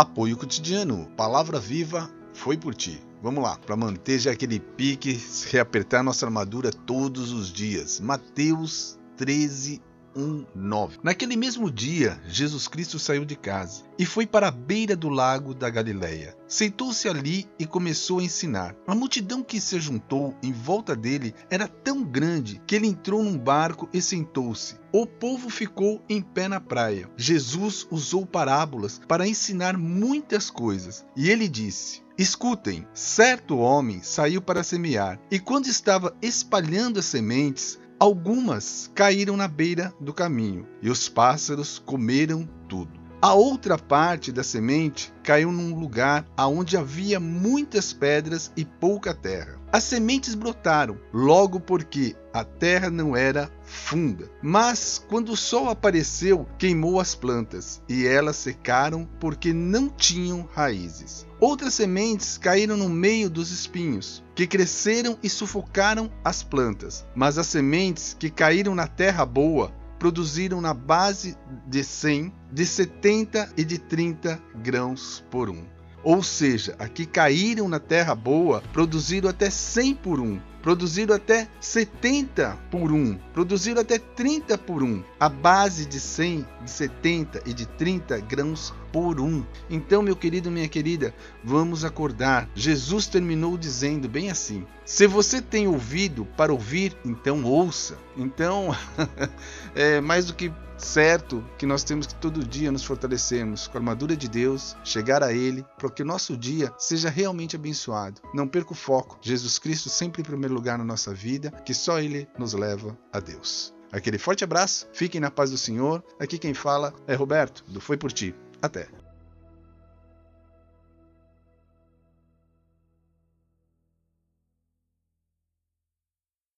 Apoio cotidiano. Palavra viva foi por ti. Vamos lá, para manter já aquele pique, reapertar nossa armadura todos os dias. Mateus 13, 1:9. Naquele mesmo dia, Jesus Cristo saiu de casa e foi para a beira do lago da Galileia. Sentou-se ali e começou a ensinar. A multidão que se juntou em volta dele era tão grande que ele entrou num barco e sentou-se. O povo ficou em pé na praia. Jesus usou parábolas para ensinar muitas coisas. E ele disse: Escutem, certo homem saiu para semear, e quando estava espalhando as sementes, Algumas caíram na beira do caminho e os pássaros comeram tudo. A outra parte da semente caiu num lugar onde havia muitas pedras e pouca terra. As sementes brotaram logo porque a terra não era funda. Mas quando o sol apareceu, queimou as plantas e elas secaram porque não tinham raízes. Outras sementes caíram no meio dos espinhos, que cresceram e sufocaram as plantas. Mas as sementes que caíram na terra boa produziram na base de 100, de 70 e de 30 grãos por um. Ou seja, aqui caíram na terra boa, produziram até 100 por um, produziram até 70 por um, produziram até 30 por um, a base de 100, de 70 e de 30 grãos por um. Então, meu querido, minha querida, vamos acordar. Jesus terminou dizendo bem assim: se você tem ouvido para ouvir, então ouça. Então, é mais do que certo que nós temos que todo dia nos fortalecermos com a armadura de Deus, chegar a Ele, para que o nosso dia seja realmente abençoado. Não perca o foco. Jesus Cristo sempre em primeiro lugar na nossa vida, que só Ele nos leva a Deus. Aquele forte abraço, fiquem na paz do Senhor. Aqui quem fala é Roberto, do Foi Por Ti. Até!